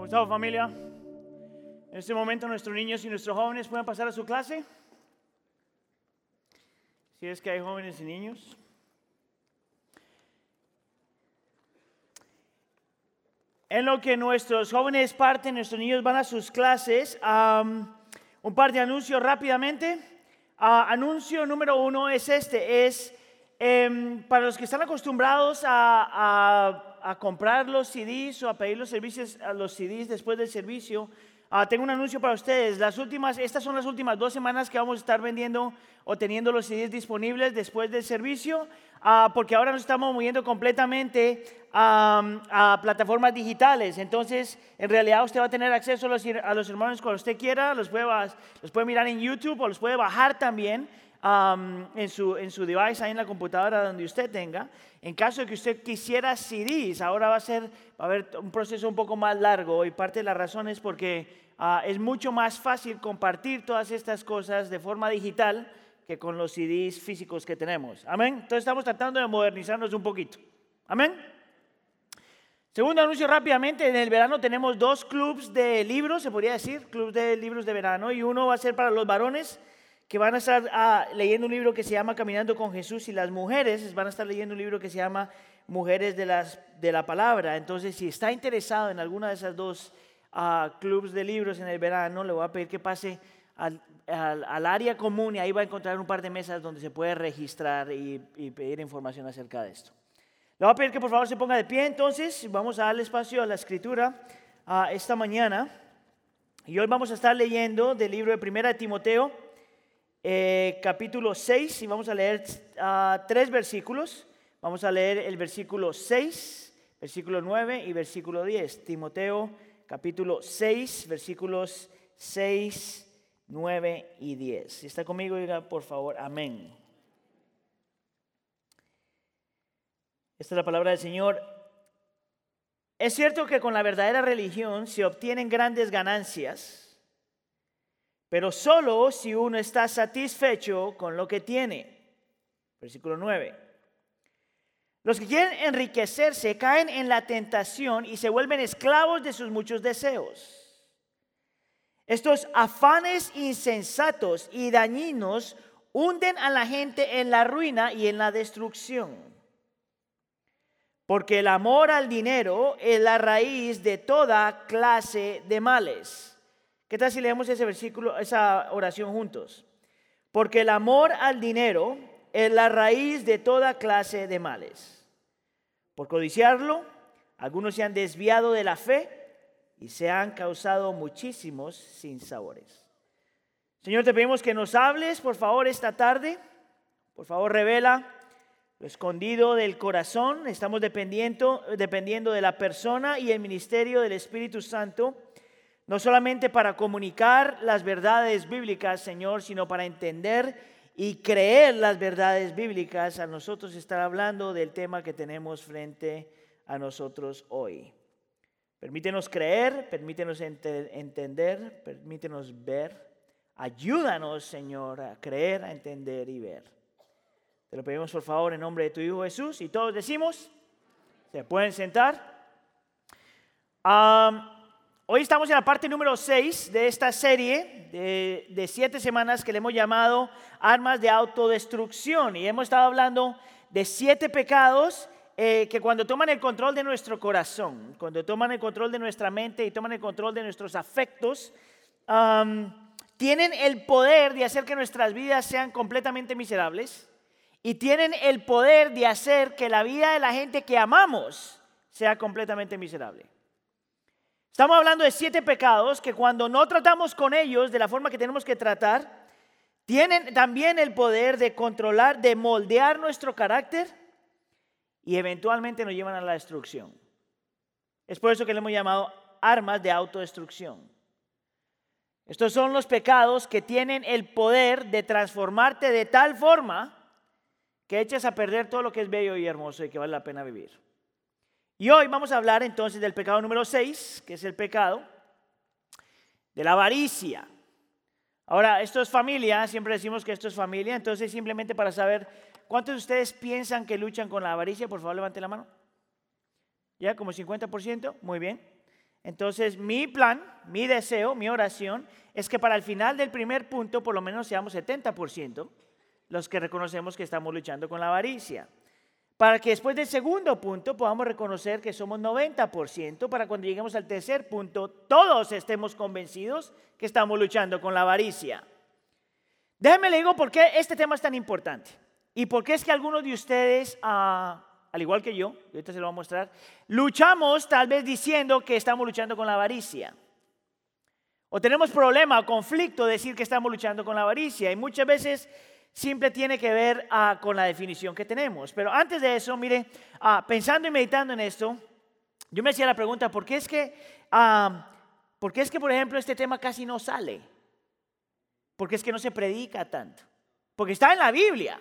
¿Cómo estamos familia? En este momento nuestros niños y nuestros jóvenes pueden pasar a su clase. Si es que hay jóvenes y niños. En lo que nuestros jóvenes parten, nuestros niños van a sus clases, un par de anuncios rápidamente. Ah, anuncio número uno es este, es em, para los que están acostumbrados a comprar los CDs o a pedir los servicios a los CDs después del servicio, ah, tengo un anuncio para ustedes. Las últimas, estas son las últimas dos semanas que vamos a estar vendiendo o teniendo los CDs disponibles después del servicio, ah, porque ahora nos estamos moviendo completamente a plataformas digitales. Entonces, en realidad usted va a tener acceso a los, a los hermanos cuando usted quiera, los puede, los puede mirar en YouTube o los puede bajar también en, su, en su device, ahí en la computadora donde usted tenga. En caso de que usted quisiera CDs, ahora va a ser, va a haber un proceso un poco más largo y parte de la razón es porque ah, es mucho más fácil compartir todas estas cosas de forma digital que con los CDs físicos que tenemos. Amén. Entonces estamos tratando de modernizarnos un poquito. Amén. Segundo anuncio rápidamente, en el verano tenemos dos clubs de libros, se podría decir, clubs de libros de verano, y uno va a ser para los varones que van a estar ah, leyendo un libro que se llama Caminando con Jesús y las mujeres van a estar leyendo un libro que se llama Mujeres de, las, de la Palabra. Entonces, si está interesado en alguna de esas dos uh, clubs de libros en el verano, le voy a pedir que pase al, al, área común y ahí va a encontrar un par de mesas donde se puede registrar y, pedir información acerca de esto. Le voy a pedir que por favor se ponga de pie entonces, vamos a darle espacio a la escritura uh, esta mañana. Y hoy vamos a estar leyendo del libro de Primera de Timoteo eh, capítulo 6 y vamos a leer uh, tres versículos. Vamos a leer el versículo 6, versículo 9 y versículo 10. Timoteo capítulo 6, versículos 6, 9 y 10. Si está conmigo, diga por favor, amén. Esta es la palabra del Señor. Es cierto que con la verdadera religión se obtienen grandes ganancias pero solo si uno está satisfecho con lo que tiene. Versículo 9. Los que quieren enriquecerse caen en la tentación y se vuelven esclavos de sus muchos deseos. Estos afanes insensatos y dañinos hunden a la gente en la ruina y en la destrucción. Porque el amor al dinero es la raíz de toda clase de males. ¿Qué tal si leemos ese versículo, esa oración juntos? Porque el amor al dinero es la raíz de toda clase de males. Por codiciarlo, algunos se han desviado de la fe y se han causado muchísimos sinsabores. Señor, te pedimos que nos hables, por favor, esta tarde. Por favor, revela lo escondido del corazón. Estamos dependiendo, dependiendo de la persona y el ministerio del Espíritu Santo no solamente para comunicar las verdades bíblicas, Señor, sino para entender y creer las verdades bíblicas, a nosotros estar hablando del tema que tenemos frente a nosotros hoy. Permítenos creer, permítenos entender, permítenos ver. Ayúdanos, Señor, a creer, a entender y ver. Te lo pedimos por favor en nombre de tu Hijo Jesús y todos decimos, se pueden sentar. Hoy estamos en la parte número 6 de esta serie de, siete semanas que le hemos llamado armas de autodestrucción y hemos estado hablando de siete pecados eh, que cuando toman el control de nuestro corazón, cuando toman el control de nuestra mente y toman el control de nuestros afectos, tienen el poder de hacer que nuestras vidas sean completamente miserables y tienen el poder de hacer que la vida de la gente que amamos sea completamente miserable. Estamos hablando de siete pecados que cuando no tratamos con ellos de la forma que tenemos que tratar, tienen también el poder de controlar, de moldear nuestro carácter y eventualmente nos llevan a la destrucción. Es por eso que le hemos llamado armas de autodestrucción. Estos son los pecados que tienen el poder de transformarte de tal forma que eches a perder todo lo que es bello y hermoso y que vale la pena vivir. Y hoy vamos a hablar entonces del pecado número 6, que es el pecado de la avaricia. Ahora, esto es familia, siempre decimos que esto es familia, entonces simplemente para saber, ¿cuántos de ustedes piensan que luchan con la avaricia? Por favor, levante la mano. ¿Ya? ¿Como 50%? Muy bien. Entonces, mi plan, mi deseo, mi oración es que para el final del primer punto, por lo menos seamos 70% los que reconocemos que estamos luchando con la avaricia. Para que después del segundo punto podamos reconocer que somos 90%, para cuando lleguemos al tercer punto, todos estemos convencidos que estamos luchando con la avaricia. Déjenme le digo por qué este tema es tan importante y por qué es que algunos de ustedes, ah, al igual que yo, ahorita se lo voy a mostrar, luchamos tal vez diciendo que estamos luchando con la avaricia. O tenemos problema o conflicto de decir que estamos luchando con la avaricia. Y muchas veces siempre tiene que ver ah, con la definición que tenemos. Pero antes de eso, mire, ah, pensando y meditando en esto, yo me hacía la pregunta, ¿por qué es que, ¿por qué es que por ejemplo, este tema casi no sale? Porque es que no se predica tanto. Porque está en la Biblia.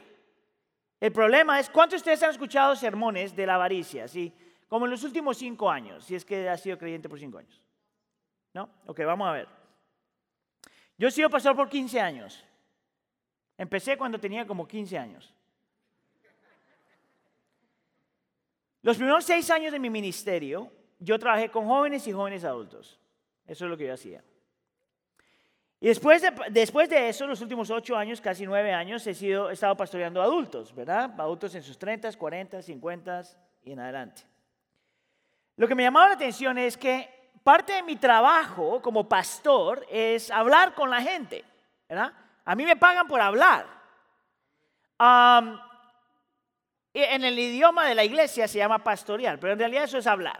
El problema es, ¿cuántos de ustedes han escuchado sermones de la avaricia? ¿sí? Como en los últimos cinco años, si es que ha sido creyente por cinco años. ¿No? Ok, vamos a ver. Yo he sido pastor por 15 años. Empecé cuando tenía como 15 años. Los primeros seis años de mi ministerio, yo trabajé con jóvenes y jóvenes adultos. Eso es lo que yo hacía. Y después de, después de eso, los últimos ocho años, casi nueve años, he, sido, he estado pastoreando adultos, ¿verdad? Adultos en sus 30, 40, 50 y en adelante. Lo que me llamaba la atención es que parte de mi trabajo como pastor es hablar con la gente, ¿verdad? A mí me pagan por hablar. en el idioma de la iglesia se llama pastorear, pero en realidad eso es hablar.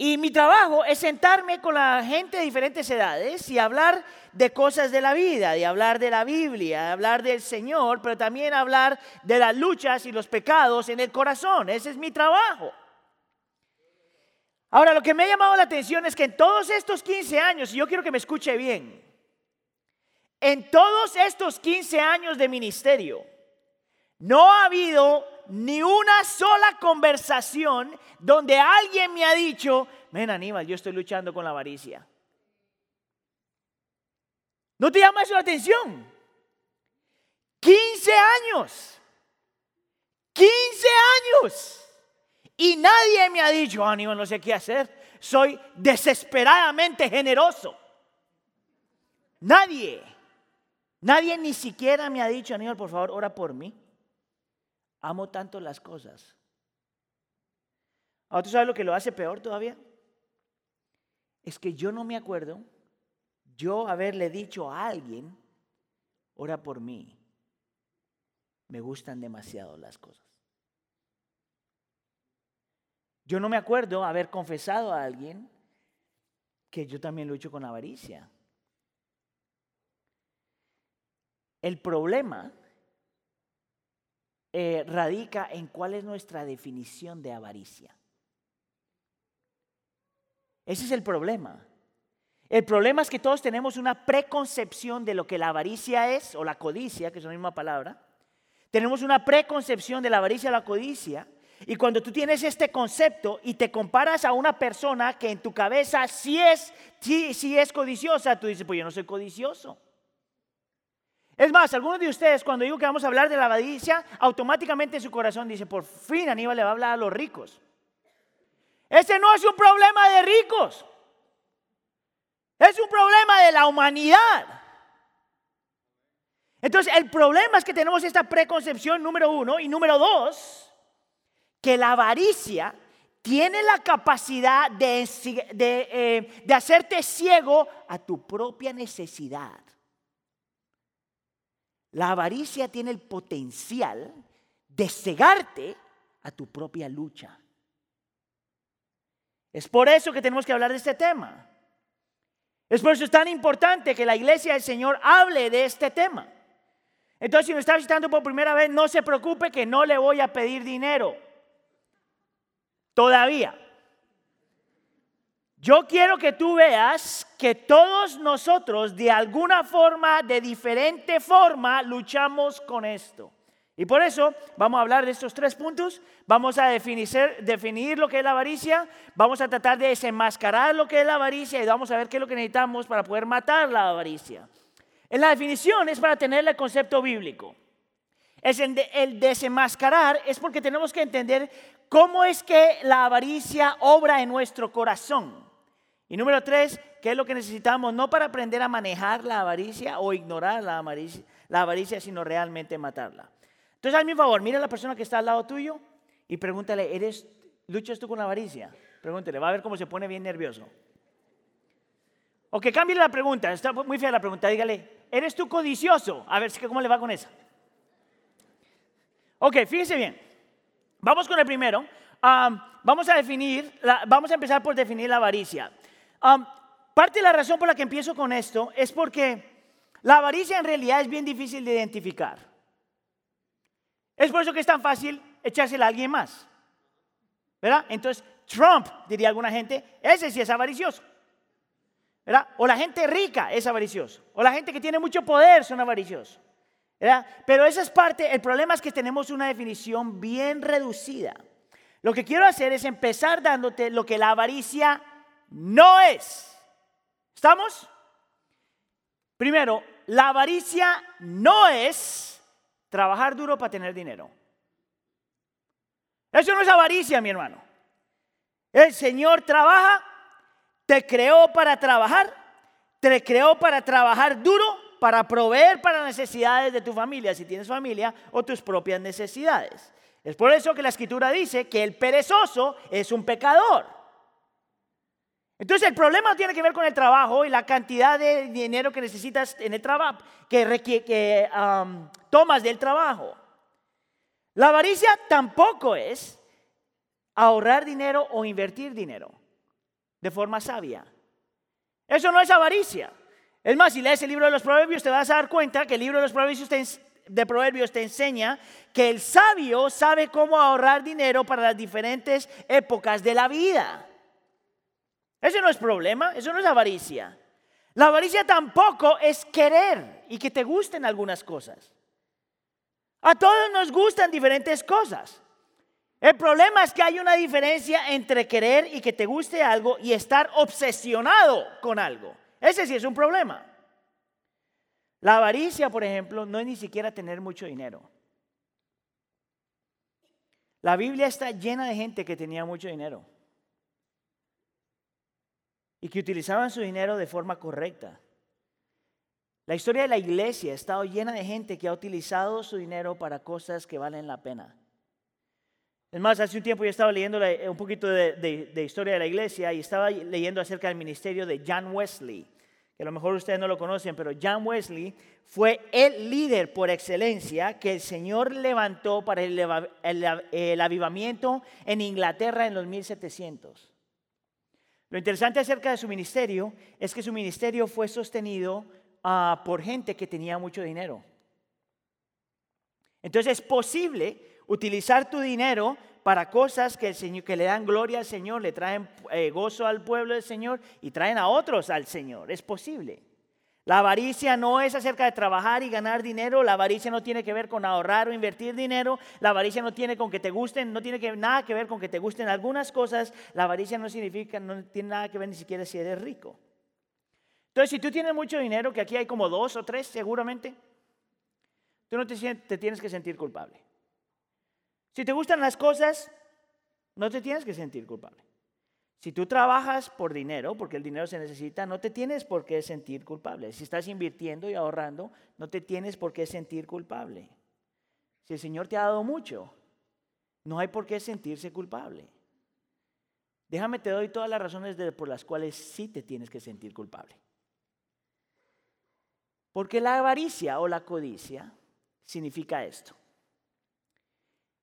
Y mi trabajo es sentarme con la gente de diferentes edades y hablar de cosas de la vida, de hablar de la Biblia, de hablar del Señor, pero también hablar de las luchas y los pecados en el corazón. Ese es mi trabajo. Ahora, lo que me ha llamado la atención es que en todos estos 15 años, y yo quiero que me escuche bien, en todos estos 15 años de ministerio, no ha habido ni una sola conversación donde alguien me ha dicho, ven Aníbal, yo estoy luchando con la avaricia. ¿No te llama eso la atención? 15 años. 15 años. Y nadie me ha dicho, Aníbal, no sé qué hacer. Soy desesperadamente generoso. Nadie. Nadie ni siquiera me ha dicho, Aníbal, por favor, ora por mí. Amo tanto las cosas. Ahora, ¿tú sabes lo que lo hace peor todavía? Es que yo no me acuerdo yo haberle dicho a alguien, ora por mí. Me gustan demasiado las cosas. Yo no me acuerdo haber confesado a alguien que yo también lucho con avaricia. El problema eh, radica en cuál es nuestra definición de avaricia. Ese es el problema. El problema es que todos tenemos una preconcepción de lo que la avaricia es, o la codicia, que es la misma palabra. Tenemos una preconcepción de la avaricia o la codicia. Y cuando tú tienes este concepto y te comparas a una persona que en tu cabeza sí es, sí es codiciosa, tú dices, pues yo no soy codicioso. Es más, algunos de ustedes cuando digo que vamos a hablar de la avaricia, automáticamente en su corazón dice, por fin Aníbal le va a hablar a los ricos. Ese no es un problema de ricos. Es un problema de la humanidad. Entonces, el problema es que tenemos esta preconcepción número uno y número dos, que la avaricia tiene la capacidad de, eh, de hacerte ciego a tu propia necesidad. La avaricia tiene el potencial de cegarte a tu propia lucha. Es por eso que tenemos que hablar de este tema. Es por eso es tan importante que la iglesia del Señor hable de este tema. Entonces, si me está visitando por primera vez, no se preocupe que no le voy a pedir dinero. Todavía. Yo quiero que tú veas que todos nosotros de alguna forma, de diferente forma, luchamos con esto. Y por eso vamos a hablar de estos tres puntos. Vamos a definir, definir, lo que es la avaricia, vamos a tratar de desenmascarar lo que es la avaricia y vamos a ver qué es lo que necesitamos para poder matar la avaricia. En la definición es para tener el concepto bíblico. El desenmascarar es porque tenemos que entender ¿cómo es que la avaricia obra en nuestro corazón? Y número tres, ¿qué es lo que necesitamos? No para aprender a manejar la avaricia o ignorar la avaricia, sino realmente matarla. Entonces, a mi favor, mira a la persona que está al lado tuyo y pregúntale, ¿eres, ¿luchas tú con la avaricia? Pregúntele, va a ver cómo se pone bien nervioso. O que cambie la pregunta, está muy fea la pregunta, dígale, ¿eres tú codicioso? A ver cómo le va con esa. Ok, fíjese bien. Vamos con el primero. vamos a definir, vamos a empezar por definir la avaricia. Parte de la razón por la que empiezo con esto es porque la avaricia en realidad es bien difícil de identificar. Es por eso que es tan fácil echársela a alguien más. ¿Verdad? Entonces, Trump, diría alguna gente, ese sí es avaricioso. ¿Verdad? O la gente rica es avaricioso. O la gente que tiene mucho poder son avariciosos. ¿Verdad? Pero esa es parte, el problema es que tenemos una definición bien reducida. Lo que quiero hacer es empezar dándote lo que la avaricia no es. ¿Estamos? Primero, la avaricia no es trabajar duro para tener dinero. Eso no es avaricia, mi hermano. El Señor trabaja, te creó para trabajar, te creó para trabajar duro, para proveer para necesidades de tu familia, si tienes familia, o tus propias necesidades. Es por eso que la escritura dice que el perezoso es un pecador. Entonces el problema tiene que ver con el trabajo y la cantidad de dinero que necesitas en el trabajo, que, que tomas del trabajo. La avaricia tampoco es ahorrar dinero o invertir dinero de forma sabia. Eso no es avaricia. Es más, si lees el libro de los proverbios te vas a dar cuenta que el libro de los proverbios te, de proverbios te enseña que el sabio sabe cómo ahorrar dinero para las diferentes épocas de la vida. Eso no es problema, eso no es avaricia. La avaricia tampoco es querer y que te gusten algunas cosas. A todos nos gustan diferentes cosas. El problema es que hay una diferencia entre querer y que te guste algo y estar obsesionado con algo. Ese sí es un problema. La avaricia, por ejemplo, no es ni siquiera tener mucho dinero. La Biblia está llena de gente que tenía mucho dinero y que utilizaban su dinero de forma correcta. La historia de la iglesia ha estado llena de gente que ha utilizado su dinero para cosas que valen la pena. Es más, hace un tiempo yo estaba leyendo un poquito de, historia de la iglesia y estaba leyendo acerca del ministerio de John Wesley, que a lo mejor ustedes no lo conocen, pero John Wesley fue el líder por excelencia que el Señor levantó para el, avivamiento en Inglaterra en los 1700. Lo interesante acerca de su ministerio es que su ministerio fue sostenido ah, por gente que tenía mucho dinero. Entonces es posible utilizar tu dinero para cosas que, Señor, que le dan gloria al Señor, le traen eh, gozo al pueblo del Señor y traen a otros al Señor. Es posible. La avaricia no es acerca de trabajar y ganar dinero, la avaricia no tiene que ver con ahorrar o invertir dinero, la avaricia no tiene con que te gusten, no tiene que, nada que ver con que te gusten algunas cosas, la avaricia no significa, no tiene nada que ver ni siquiera si eres rico. Entonces, si tú tienes mucho dinero, que aquí hay como dos o tres seguramente, tú no te, te tienes que sentir culpable. Si te gustan las cosas, no te tienes que sentir culpable. Si tú trabajas por dinero, porque el dinero se necesita, no te tienes por qué sentir culpable. Si estás invirtiendo y ahorrando, no te tienes por qué sentir culpable. Si el Señor te ha dado mucho, no hay por qué sentirse culpable. Déjame te doy todas las razones por las cuales sí te tienes que sentir culpable. Porque la avaricia o la codicia significa esto.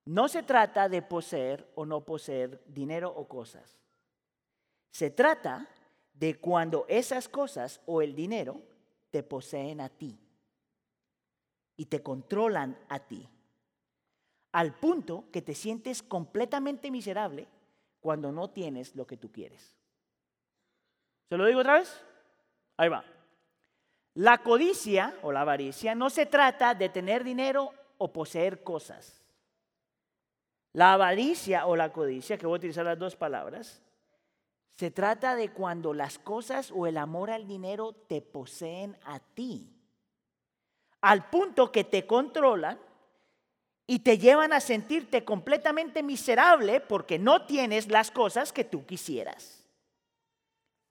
No se trata de poseer o no poseer dinero o cosas. Se trata de cuando esas cosas o el dinero te poseen a ti y te controlan a ti, al punto que te sientes completamente miserable cuando no tienes lo que tú quieres. ¿Se lo digo otra vez? Ahí va. La codicia o la avaricia no se trata de tener dinero o poseer cosas. La avaricia o la codicia, que voy a utilizar las dos palabras, se trata de cuando las cosas o el amor al dinero te poseen a ti, al punto que te controlan y te llevan a sentirte completamente miserable porque no tienes las cosas que tú quisieras.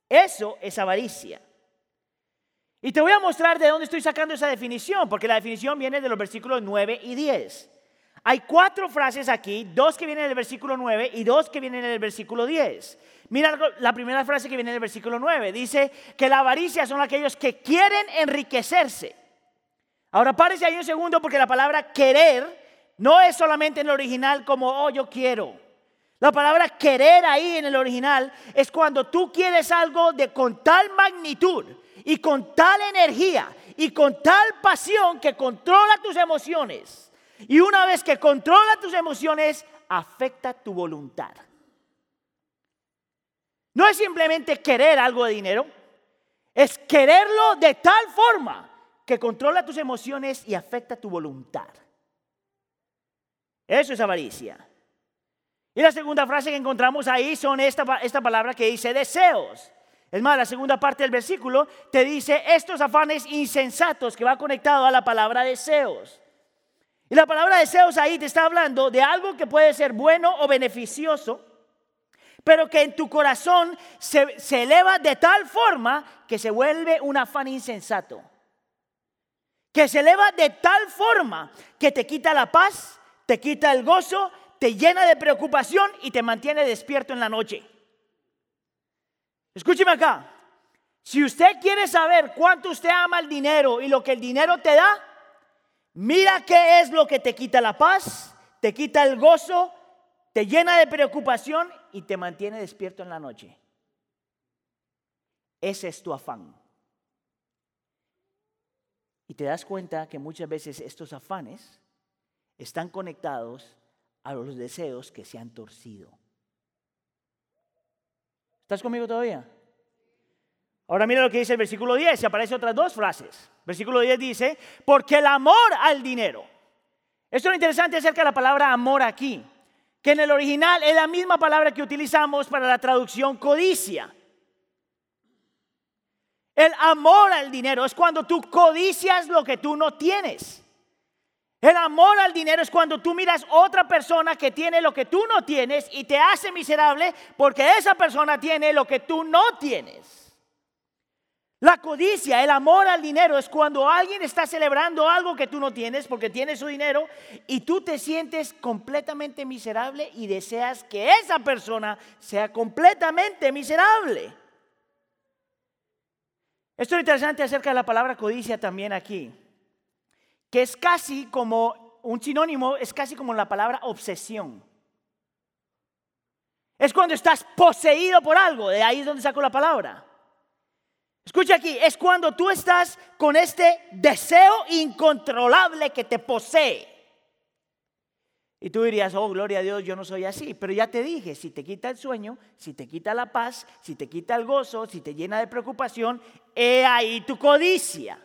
Eso es avaricia. Y te voy a mostrar de dónde estoy sacando esa definición, porque la definición viene de los versículos 9 y 10. Hay cuatro frases aquí, dos que vienen del versículo 9 y dos que vienen del versículo 10. Mira la primera frase que viene del versículo 9. Dice que la avaricia son aquellos que quieren enriquecerse. Ahora párese ahí un segundo porque la palabra querer no es solamente en el original como, oh, yo quiero. La palabra querer ahí en el original es cuando tú quieres algo de con tal magnitud y con tal energía y con tal pasión que controla tus emociones y una vez que controla tus emociones, afecta tu voluntad. No es simplemente querer algo de dinero, es quererlo de tal forma que controla tus emociones y afecta tu voluntad. Eso es avaricia. Y la segunda frase que encontramos ahí son esta, esta palabra que dice deseos. Es más, la segunda parte del versículo te dice estos afanes insensatos que va conectado a la palabra deseos. Y la palabra deseos ahí te está hablando de algo que puede ser bueno o beneficioso, pero que en tu corazón se, se eleva de tal forma que se vuelve un afán insensato. Que se eleva de tal forma que te quita la paz, te quita el gozo, te llena de preocupación y te mantiene despierto en la noche. Escúcheme acá. Si usted quiere saber cuánto usted ama el dinero y lo que el dinero te da, Mira qué es lo que te quita la paz, te quita el gozo, te llena de preocupación y te mantiene despierto en la noche. Ese es tu afán. Y te das cuenta que muchas veces estos afanes están conectados a los deseos que se han torcido. ¿Estás conmigo todavía? Ahora mira lo que dice el versículo 10, se aparecen otras dos frases. Versículo 10 dice, porque el amor al dinero. Esto es lo interesante acerca de la palabra amor aquí, que en el original es la misma palabra que utilizamos para la traducción codicia. El amor al dinero es cuando tú codicias lo que tú no tienes. El amor al dinero es cuando tú miras otra persona que tiene lo que tú no tienes y te hace miserable porque esa persona tiene lo que tú no tienes. La codicia, el amor al dinero es cuando alguien está celebrando algo que tú no tienes porque tiene su dinero y tú te sientes completamente miserable y deseas que esa persona sea completamente miserable. Esto es interesante acerca de la palabra codicia también aquí, que es casi como un sinónimo, es casi como la palabra obsesión. Es cuando estás poseído por algo, de ahí es donde saco la palabra. Escucha aquí, es cuando tú estás con este deseo incontrolable que te posee. Y tú dirías, oh, gloria a Dios, yo no soy así. Pero ya te dije, si te quita el sueño, si te quita la paz, si te quita el gozo, si te llena de preocupación, he ahí tu codicia.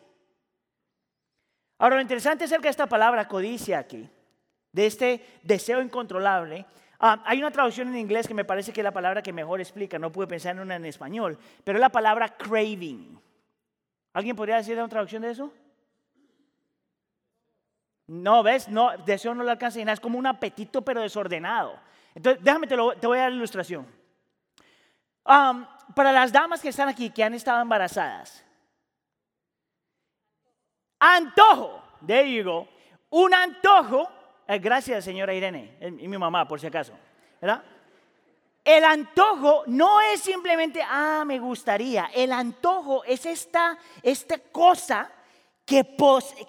Ahora, lo interesante acerca de esta palabra codicia aquí, de este deseo incontrolable, Ah, hay una traducción en inglés que me parece que es la palabra que mejor explica, no pude pensar en una en español, pero es la palabra craving. ¿Alguien podría decir una traducción de eso? No, ¿ves? No, deseo no le alcanza nada, es como un apetito pero desordenado. Entonces, déjame, te, voy a dar la ilustración. para las damas que están aquí, que han estado embarazadas, antojo, there you go, un antojo gracias, señora Irene, y mi mamá, por si acaso. ¿verdad? El antojo no es simplemente, ah, me gustaría. El antojo es esta, esta cosa que,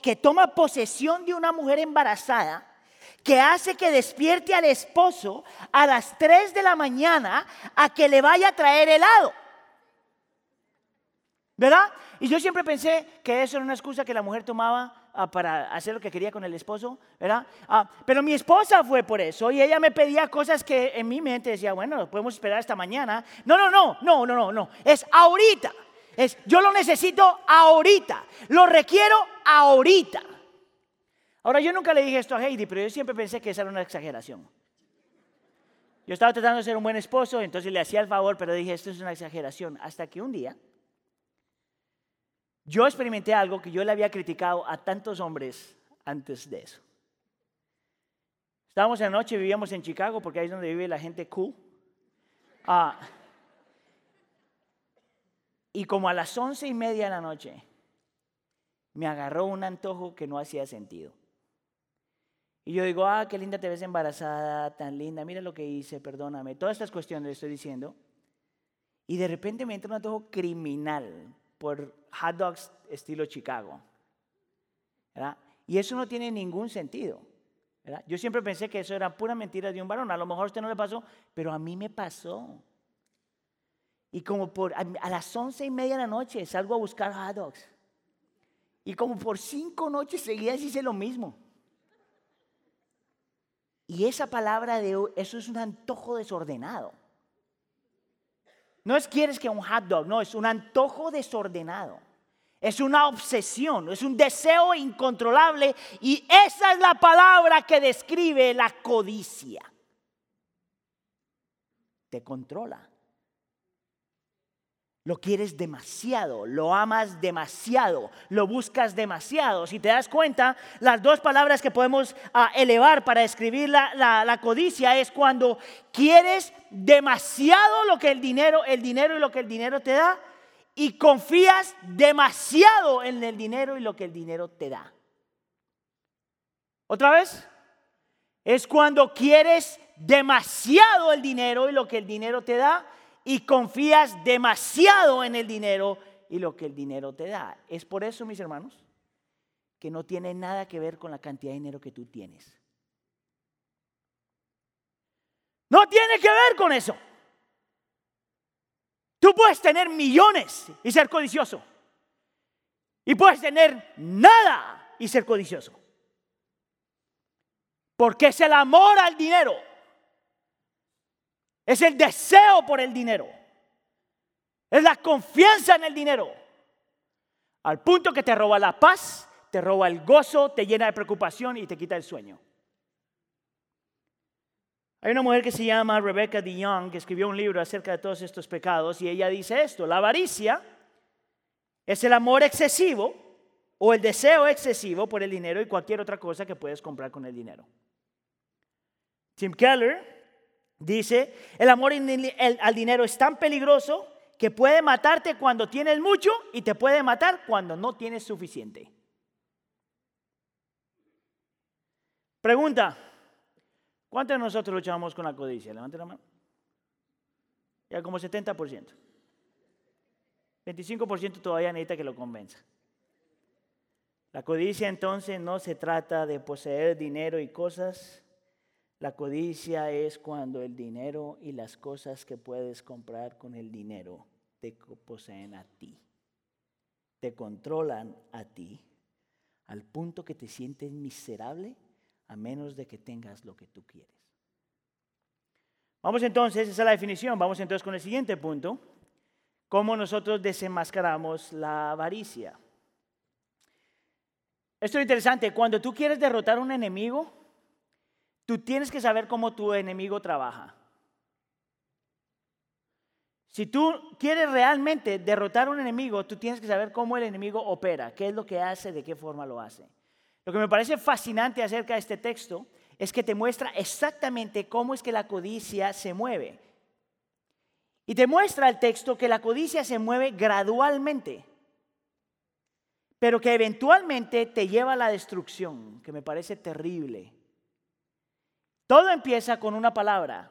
que toma posesión de una mujer embarazada, que hace que despierte al esposo a las 3 de la mañana a que le vaya a traer helado. ¿Verdad? Y yo siempre pensé que eso era una excusa que la mujer tomaba Ah, para hacer lo que quería con el esposo, ¿verdad? Ah, pero mi esposa fue por eso y ella me pedía cosas que en mi mente decía, bueno, podemos esperar hasta mañana. No, no, no, no, no, no, no, es ahorita. Es, yo lo necesito ahorita, lo requiero ahorita. Ahora, yo nunca le dije esto a Heidi, pero yo siempre pensé que esa era una exageración. Yo estaba tratando de ser un buen esposo, entonces le hacía el favor, pero dije, esto es una exageración. Hasta que un día yo experimenté algo que yo le había criticado a tantos hombres antes de eso. Estábamos en la noche, vivíamos en Chicago, porque ahí es donde vive la gente cool. Ah, y como a las once y media de la noche, me agarró un antojo que no hacía sentido. Y yo digo, ah, qué linda te ves embarazada, tan linda, mira lo que hice, perdóname. Todas estas cuestiones le estoy diciendo. Y de repente me entra un antojo criminal por hot dogs estilo Chicago. Y eso no tiene ningún sentido. Yo siempre pensé que eso era pura mentira de un varón. A lo mejor a usted no le pasó, pero a mí me pasó. Y como por a, las once y media de la noche salgo a buscar hot dogs. Y como por cinco noches seguidas hice lo mismo. Y esa palabra de eso es un antojo desordenado. No es quieres que un hot dog, no, es un antojo desordenado. Es una obsesión, es un deseo incontrolable y esa es la palabra que describe la codicia. Te controla. Lo quieres demasiado, lo amas demasiado, lo buscas demasiado. Si te das cuenta, las dos palabras que podemos ah, elevar para describir la, la, codicia es cuando quieres demasiado lo que el dinero, el dinero y lo que el dinero te da, y confías demasiado en el dinero y lo que el dinero te da. ¿Otra vez? Es cuando quieres demasiado el dinero y lo que el dinero te da y confías demasiado en el dinero y lo que el dinero te da. Es por eso, mis hermanos, que no tiene nada que ver con la cantidad de dinero que tú tienes. No tiene que ver con eso. Tú puedes tener millones y ser codicioso. Y puedes tener nada y ser codicioso. Porque es el amor al dinero es el deseo por el dinero. Es la confianza en el dinero. Al punto que te roba la paz, te roba el gozo, te llena de preocupación y te quita el sueño. Hay una mujer que se llama Rebecca DeYoung que escribió un libro acerca de todos estos pecados y ella dice esto, la avaricia es el amor excesivo o el deseo excesivo por el dinero y cualquier otra cosa que puedes comprar con el dinero. Tim Keller Dice, el amor al dinero es tan peligroso que puede matarte cuando tienes mucho y te puede matar cuando no tienes suficiente. Pregunta, ¿cuántos de nosotros luchamos con la codicia? Levante la mano. Ya como 70%. 25% todavía necesita que lo convenza. La codicia entonces no se trata de poseer dinero y cosas, la codicia es cuando el dinero y las cosas que puedes comprar con el dinero te poseen a ti, te controlan a ti, al punto que te sientes miserable a menos de que tengas lo que tú quieres. Vamos entonces, esa es la definición, vamos entonces con el siguiente punto, cómo nosotros desenmascaramos la avaricia. Esto es interesante, cuando tú quieres derrotar a un enemigo, Tú tienes que saber cómo tu enemigo trabaja. Si tú quieres realmente derrotar a un enemigo, tú tienes que saber cómo el enemigo opera, qué es lo que hace, de qué forma lo hace. Lo que me parece fascinante acerca de este texto es que te muestra exactamente cómo es que la codicia se mueve. Y te muestra el texto que la codicia se mueve gradualmente, pero que eventualmente te lleva a la destrucción, que me parece terrible. Todo empieza con una palabra,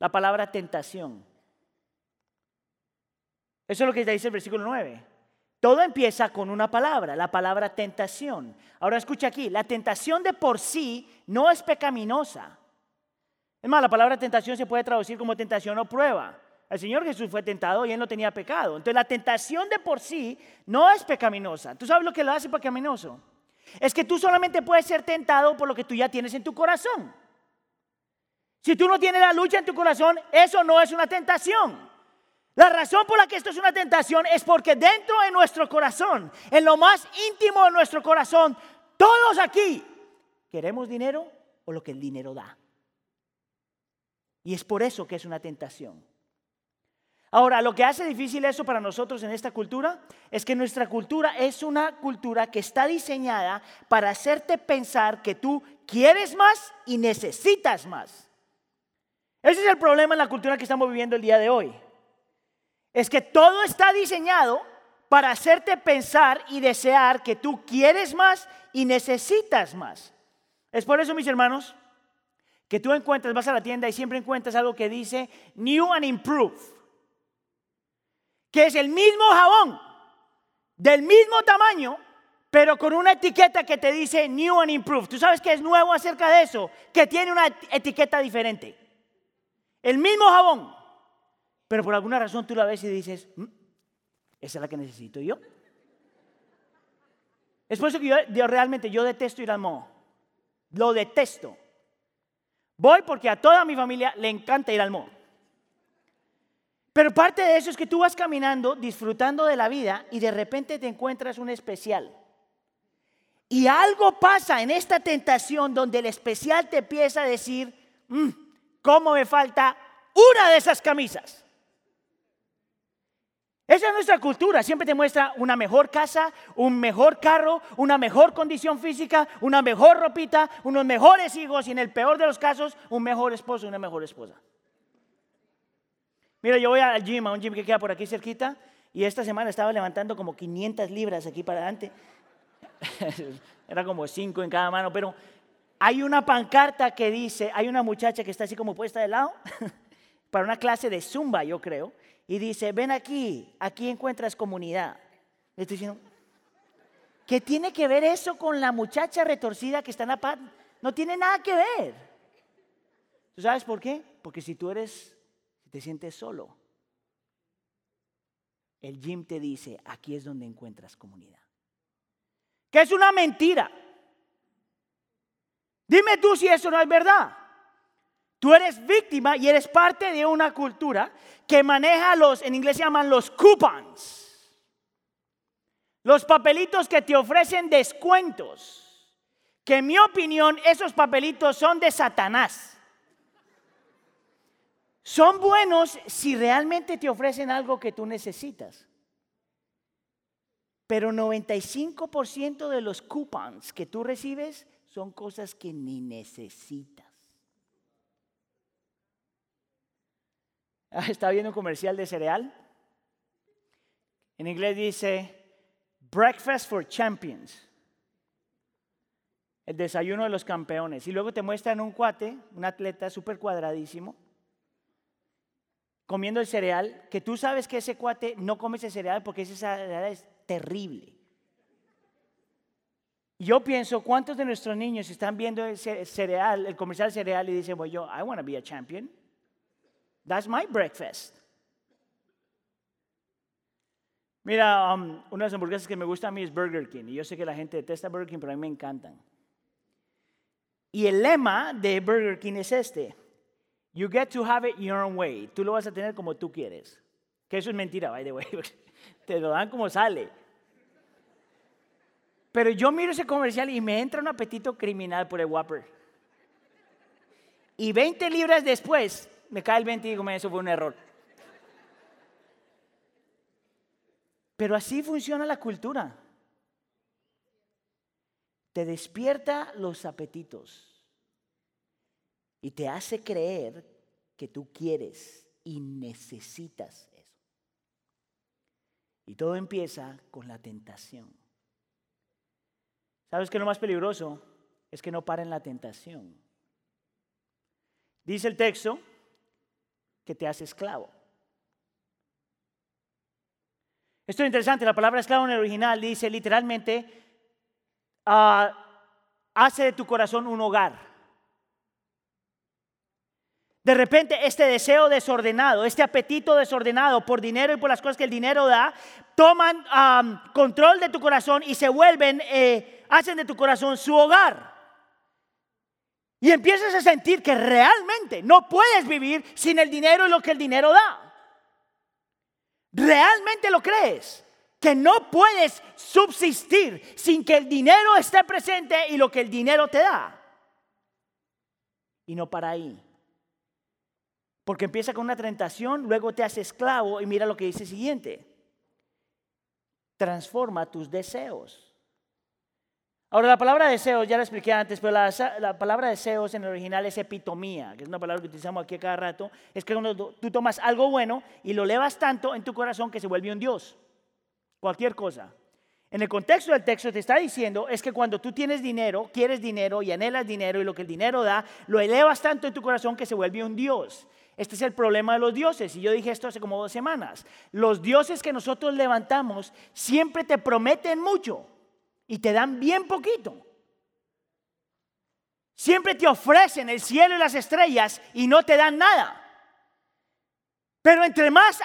la palabra tentación. Eso es lo que dice el versículo 9. Todo empieza con una palabra, la palabra tentación. Ahora escucha aquí, la tentación de por sí no es pecaminosa. Es más, la palabra tentación se puede traducir como tentación o prueba. El Señor Jesús fue tentado y él no tenía pecado. Entonces la tentación de por sí no es pecaminosa. ¿Tú sabes lo que lo hace pecaminoso? Es que tú solamente puedes ser tentado por lo que tú ya tienes en tu corazón. Si tú no tienes la lucha en tu corazón, eso no es una tentación. La razón por la que esto es una tentación es porque dentro de nuestro corazón, en lo más íntimo de nuestro corazón, todos aquí queremos dinero o lo que el dinero da. Y es por eso que es una tentación. Ahora, lo que hace difícil eso para nosotros en esta cultura es que nuestra cultura es una cultura que está diseñada para hacerte pensar que tú quieres más y necesitas más. Ese es el problema en la cultura que estamos viviendo el día de hoy. Es que todo está diseñado para hacerte pensar y desear que tú quieres más y necesitas más. Es por eso, mis hermanos, que tú encuentras, vas a la tienda y siempre encuentras algo que dice New and Improved, que es el mismo jabón, del mismo tamaño, pero con una etiqueta que te dice New and Improved. ¿Tú sabes qué es nuevo acerca de eso? Que tiene una etiqueta diferente. El mismo jabón, pero por alguna razón tú la ves y dices, mm, esa es la que necesito yo. Es por eso que yo, realmente yo detesto ir al moho. Lo detesto. Voy porque a toda mi familia le encanta ir al moho. Pero parte de eso es que tú vas caminando, disfrutando de la vida y de repente te encuentras un especial. Y algo pasa en esta tentación donde el especial te empieza a decir, mm, ¿cómo me falta una de esas camisas? Esa es nuestra cultura. Siempre te muestra una mejor casa, un mejor carro, una mejor condición física, una mejor ropita, unos mejores hijos y en el peor de los casos, un mejor esposo y una mejor esposa. Mira, yo voy al gym, a un gym que queda por aquí cerquita, y esta semana estaba levantando como 500 libras aquí para adelante. Era como 5 en cada mano, pero hay una pancarta que dice, hay una muchacha que está así como puesta de lado, para una clase de zumba, yo creo, y dice, ven aquí, aquí encuentras comunidad. Le estoy diciendo, ¿qué tiene que ver eso con la muchacha retorcida que está en la paz? No tiene nada que ver. ¿Tú sabes por qué? Porque si tú eres, te sientes solo, el gym te dice, aquí es donde encuentras comunidad. Que es una mentira. Dime tú si eso no es verdad. Tú eres víctima y eres parte de una cultura que maneja los, en inglés se llaman los coupons. Los papelitos que te ofrecen descuentos. Que en mi opinión esos papelitos son de Satanás. Son buenos si realmente te ofrecen algo que tú necesitas. Pero 95% de los coupons que tú recibes son cosas que ni necesitas. ¿Está viendo un comercial de cereal? En inglés dice Breakfast for Champions. El desayuno de los campeones. Y luego te muestran un cuate, un atleta súper cuadradísimo, comiendo el cereal, que tú sabes que ese cuate no come ese cereal porque ese cereal es terrible. Yo pienso, ¿cuántos de nuestros niños están viendo el cereal, el comercial cereal y dicen, bueno, yo, I want to be a champion? That's my breakfast. Mira, um, una de las hamburguesas que me gusta a mí es Burger King. Y yo sé que la gente detesta Burger King, pero a mí me encantan. Y el lema de Burger King es este. You get to have it your own way. Tú lo vas a tener como tú quieres. Que eso es mentira, by the way. Te lo dan como sale. Pero yo miro ese comercial y me entra un apetito criminal por el Whopper. Y 20 libras después, me cae el 20 y digo, eso fue un error. Pero así funciona la cultura. Te despierta los apetitos y te hace creer que tú quieres y necesitas eso. Y todo empieza con la tentación. ¿Sabes qué lo más peligroso? Es que no paren la tentación. Dice el texto que te hace esclavo. Esto es interesante, la palabra esclavo en el original dice literalmente, ah, hace de tu corazón un hogar. De repente este deseo desordenado, este apetito desordenado por dinero y por las cosas que el dinero da, toman control de tu corazón y se vuelven, eh, hacen de tu corazón su hogar. Y empiezas a sentir que realmente no puedes vivir sin el dinero y lo que el dinero da. ¿Realmente lo crees? Que no puedes subsistir sin que el dinero esté presente y lo que el dinero te da. Y no para ahí. Porque empieza con una tentación, luego te hace esclavo y mira lo que dice siguiente. Transforma tus deseos. Ahora, la palabra deseos, ya la expliqué antes, pero la, palabra deseos en el original es epitomía, que es una palabra que utilizamos aquí cada rato. Es que cuando tú tomas algo bueno y lo elevas tanto en tu corazón que se vuelve un Dios. Cualquier cosa. En el contexto del texto te está diciendo es que cuando tú tienes dinero, quieres dinero y anhelas dinero y lo que el dinero da, lo elevas tanto en tu corazón que se vuelve un Dios. Este es el problema de los dioses. Y yo dije esto hace como dos semanas. Los dioses que nosotros levantamos siempre te prometen mucho y te dan bien poquito. Siempre te ofrecen el cielo y las estrellas y no te dan nada. Pero entre más,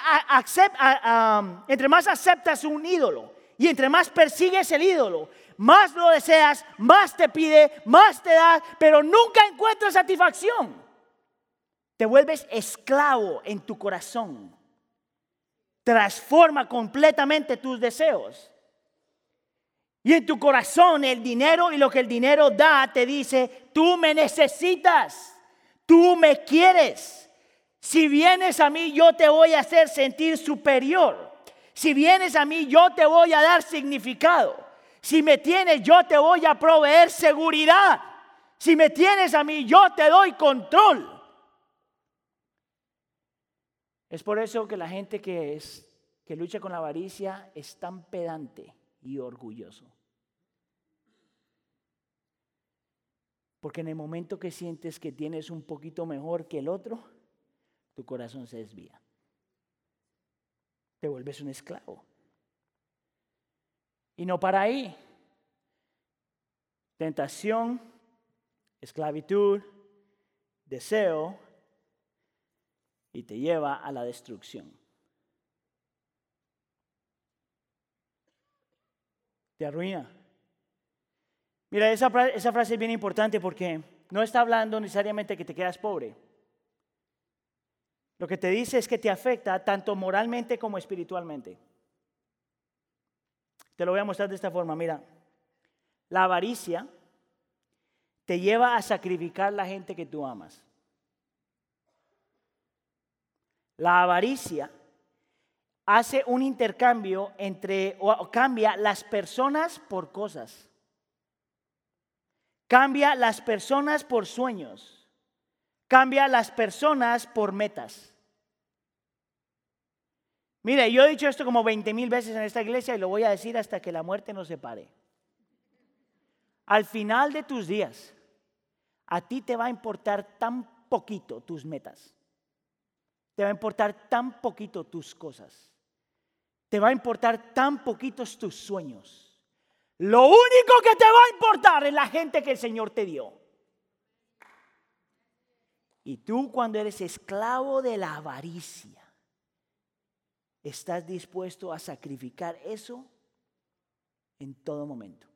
aceptas un ídolo y entre más persigues el ídolo, más lo deseas, más te pide, más te da, pero nunca encuentras satisfacción. Te vuelves esclavo en tu corazón. Transforma completamente tus deseos. Y en tu corazón el dinero y lo que el dinero da te dice, tú me necesitas, tú me quieres. Si vienes a mí, yo te voy a hacer sentir superior. Si vienes a mí, yo te voy a dar significado. Si me tienes, yo te voy a proveer seguridad. Si me tienes a mí, yo te doy control. Es por eso que la gente que, es, que lucha con la avaricia es tan pedante y orgulloso. Porque en el momento que sientes que tienes un poquito mejor que el otro, tu corazón se desvía. Te vuelves un esclavo. Y no para ahí. Tentación, esclavitud, deseo, y te lleva a la destrucción. Te arruina. Mira, esa, esa frase es bien importante porque no está hablando necesariamente que te quedas pobre. Lo que te dice es que te afecta tanto moralmente como espiritualmente. Te lo voy a mostrar de esta forma. Mira, la avaricia te lleva a sacrificar la gente que tú amas. La avaricia hace un intercambio entre, o cambia las personas por cosas. Cambia las personas por sueños. Cambia las personas por metas. Mire, yo he dicho esto como 20 mil veces en esta iglesia y lo voy a decir hasta que la muerte nos separe. Al final de tus días, a ti te va a importar tan poquito tus metas. Te va a importar tan poquito tus cosas. Te va a importar tan poquitos tus sueños lo único que te va a importar es la gente que el Señor te dio. Y tú cuando eres esclavo de la avaricia, estás dispuesto a sacrificar eso en todo momento.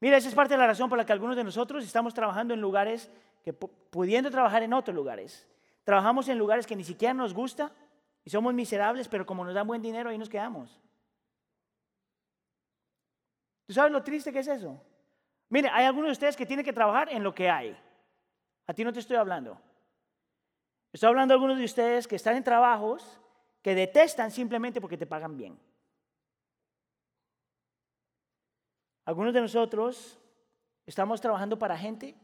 Mira, esa es parte de la razón por la que algunos de nosotros estamos trabajando en lugares que pudiendo trabajar en otros lugares. Trabajamos en lugares que ni siquiera nos gusta y somos miserables, pero como nos dan buen dinero ahí nos quedamos. ¿Tú sabes lo triste que es eso? Mire, hay algunos de ustedes que tienen que trabajar en lo que hay. A ti no te estoy hablando. Estoy hablando de algunos de ustedes que están en trabajos que detestan simplemente porque te pagan bien. Algunos de nosotros estamos trabajando para gente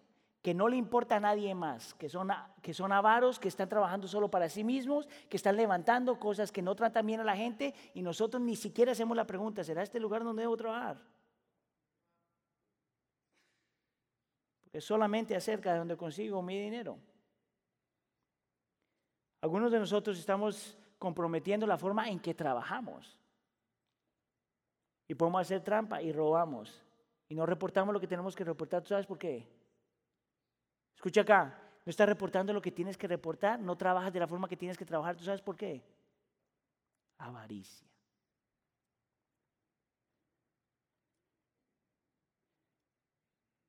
que no le importa a nadie más, que son, que son avaros, que están trabajando solo para sí mismos, que están levantando cosas que no tratan bien a la gente y nosotros ni siquiera hacemos la pregunta, ¿será este lugar donde debo trabajar? es solamente acerca de donde consigo mi dinero. Algunos de nosotros estamos comprometiendo la forma en que trabajamos. Y podemos hacer trampa y robamos. Y no reportamos lo que tenemos que reportar. ¿Tú sabes por qué? Escucha acá. No estás reportando lo que tienes que reportar. No trabajas de la forma que tienes que trabajar. ¿Tú sabes por qué? Avaricia.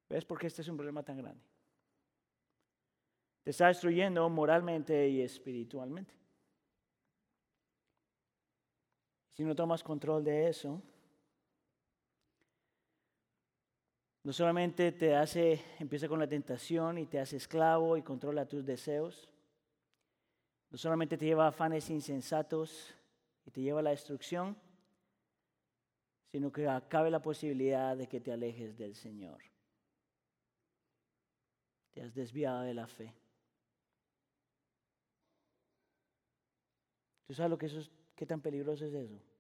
¿Ves por qué este es un problema tan grande? Te está destruyendo moralmente y espiritualmente. Si no tomas control de eso, no solamente te hace, empieza con la tentación y te hace esclavo y controla tus deseos, no solamente te lleva a afanes insensatos y te lleva a la destrucción, sino que acabe la posibilidad de que te alejes del Señor. Te has desviado de la fe. ¿Tú sabes lo que eso es, qué tan peligroso es eso?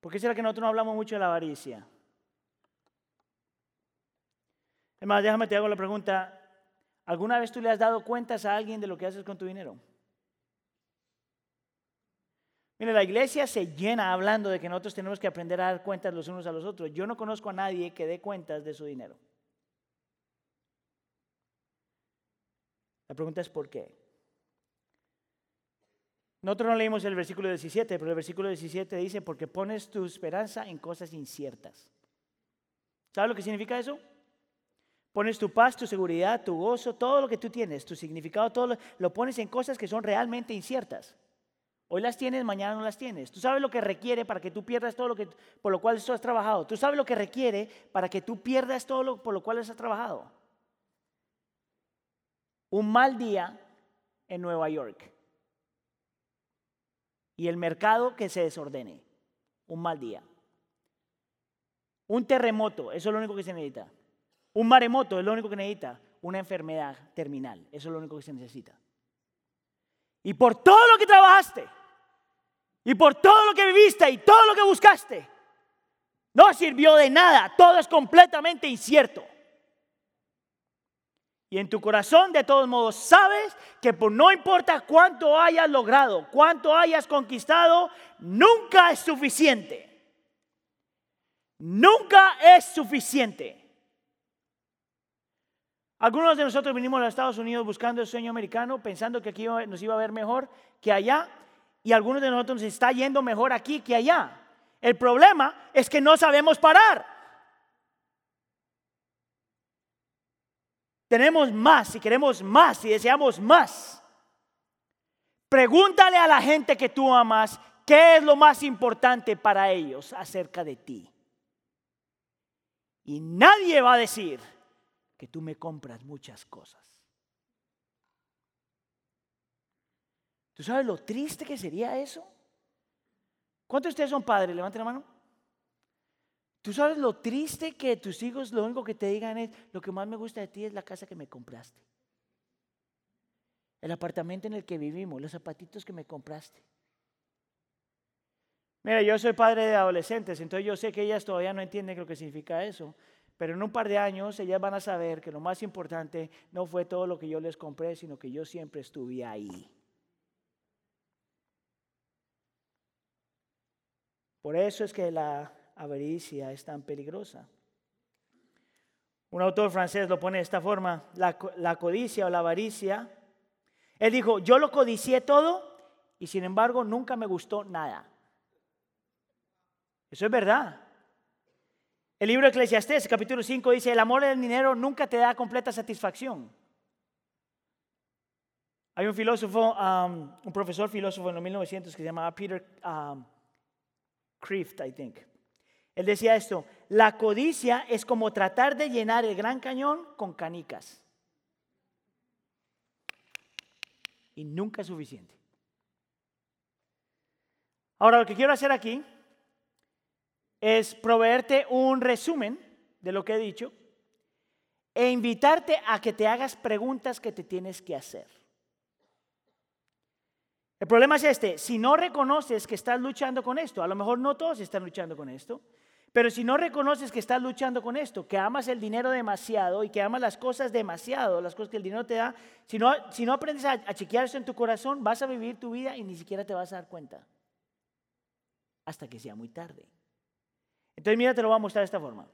¿Por qué será que nosotros no hablamos mucho de la avaricia? Más, déjame te hago la pregunta. ¿Alguna vez tú le has dado cuentas a alguien de lo que haces con tu dinero? Mire, la iglesia se llena hablando de que nosotros tenemos que aprender a dar cuentas los unos a los otros. Yo no conozco a nadie que dé cuentas de su dinero. La pregunta es ¿por qué? Nosotros no leímos el versículo 17, pero el versículo 17 dice, porque pones tu esperanza en cosas inciertas. ¿Sabes lo que significa eso? Pones tu paz, tu seguridad, tu gozo, todo lo que tú tienes, tu significado, todo lo, lo pones en cosas que son realmente inciertas. Hoy las tienes, mañana no las tienes. Tú sabes lo que requiere para que tú pierdas todo lo que por lo cual tú has trabajado. Tú sabes lo que requiere para que tú pierdas todo lo por lo cual has trabajado. Un mal día en Nueva York. Y el mercado que se desordene. Un mal día. Un terremoto, eso es lo único que se necesita. Un maremoto es lo único que necesita. Una enfermedad terminal, eso es lo único que se necesita. Y por todo lo que trabajaste, y por todo lo que viviste y todo lo que buscaste, no sirvió de nada. Todo es completamente incierto. Y en tu corazón, de todos modos, sabes que por no importa cuánto hayas logrado, cuánto hayas conquistado, nunca es suficiente. Nunca es suficiente. Algunos de nosotros vinimos a Estados Unidos buscando el sueño americano, pensando que aquí nos iba a ver mejor que allá, y algunos de nosotros nos está yendo mejor aquí que allá. El problema es que no sabemos parar. Tenemos más y queremos más y deseamos más. Pregúntale a la gente que tú amas qué es lo más importante para ellos acerca de ti. Y nadie va a decir que tú me compras muchas cosas. ¿Tú sabes lo triste que sería eso? ¿Cuántos de ustedes son padres? Levanten la mano. ¿Tú sabes lo triste que tus hijos lo único que te digan es, lo que más me gusta de ti es la casa que me compraste? El apartamento en el que vivimos, los zapatitos que me compraste. Mira, yo soy padre de adolescentes, entonces yo sé que ellas todavía no entienden lo que significa eso, pero en un par de años ellas van a saber que lo más importante no fue todo lo que yo les compré, sino que yo siempre estuve ahí. Por eso es que la avaricia es tan peligrosa. Un autor francés lo pone de esta forma, la, codicia o la avaricia. Él dijo, yo lo codicié todo y sin embargo nunca me gustó nada. Eso es verdad. El libro de Eclesiastés, capítulo 5, dice, el amor del dinero nunca te da completa satisfacción. Hay un filósofo, um, un profesor filósofo en los 1900 que se llamaba Peter um, Kreeft, I think. Él decía esto, la codicia es como tratar de llenar el gran cañón con canicas. Y nunca es suficiente. Ahora, lo que quiero hacer aquí es proveerte un resumen de lo que he dicho e invitarte a que te hagas preguntas que te tienes que hacer. El problema es este, si no reconoces que estás luchando con esto, a lo mejor no todos están luchando con esto, pero si no reconoces que estás luchando con esto, que amas el dinero demasiado y que amas las cosas demasiado, las cosas que el dinero te da, si no, si no aprendes a, a chequear eso en tu corazón, vas a vivir tu vida y ni siquiera te vas a dar cuenta. Hasta que sea muy tarde. Entonces, mira, te lo voy a mostrar de esta forma.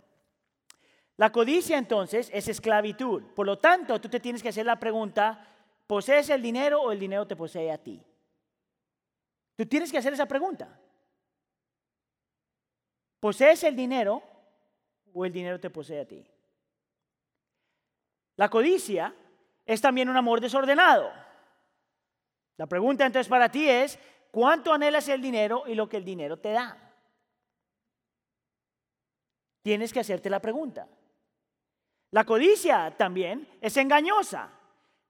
La codicia entonces es esclavitud. Por lo tanto, tú te tienes que hacer la pregunta, ¿posees el dinero o el dinero te posee a ti? Tú tienes que hacer esa pregunta. ¿Posees el dinero o el dinero te posee a ti? La codicia es también un amor desordenado. La pregunta entonces para ti es, ¿cuánto anhelas el dinero y lo que el dinero te da? Tienes que hacerte la pregunta. La codicia también es engañosa.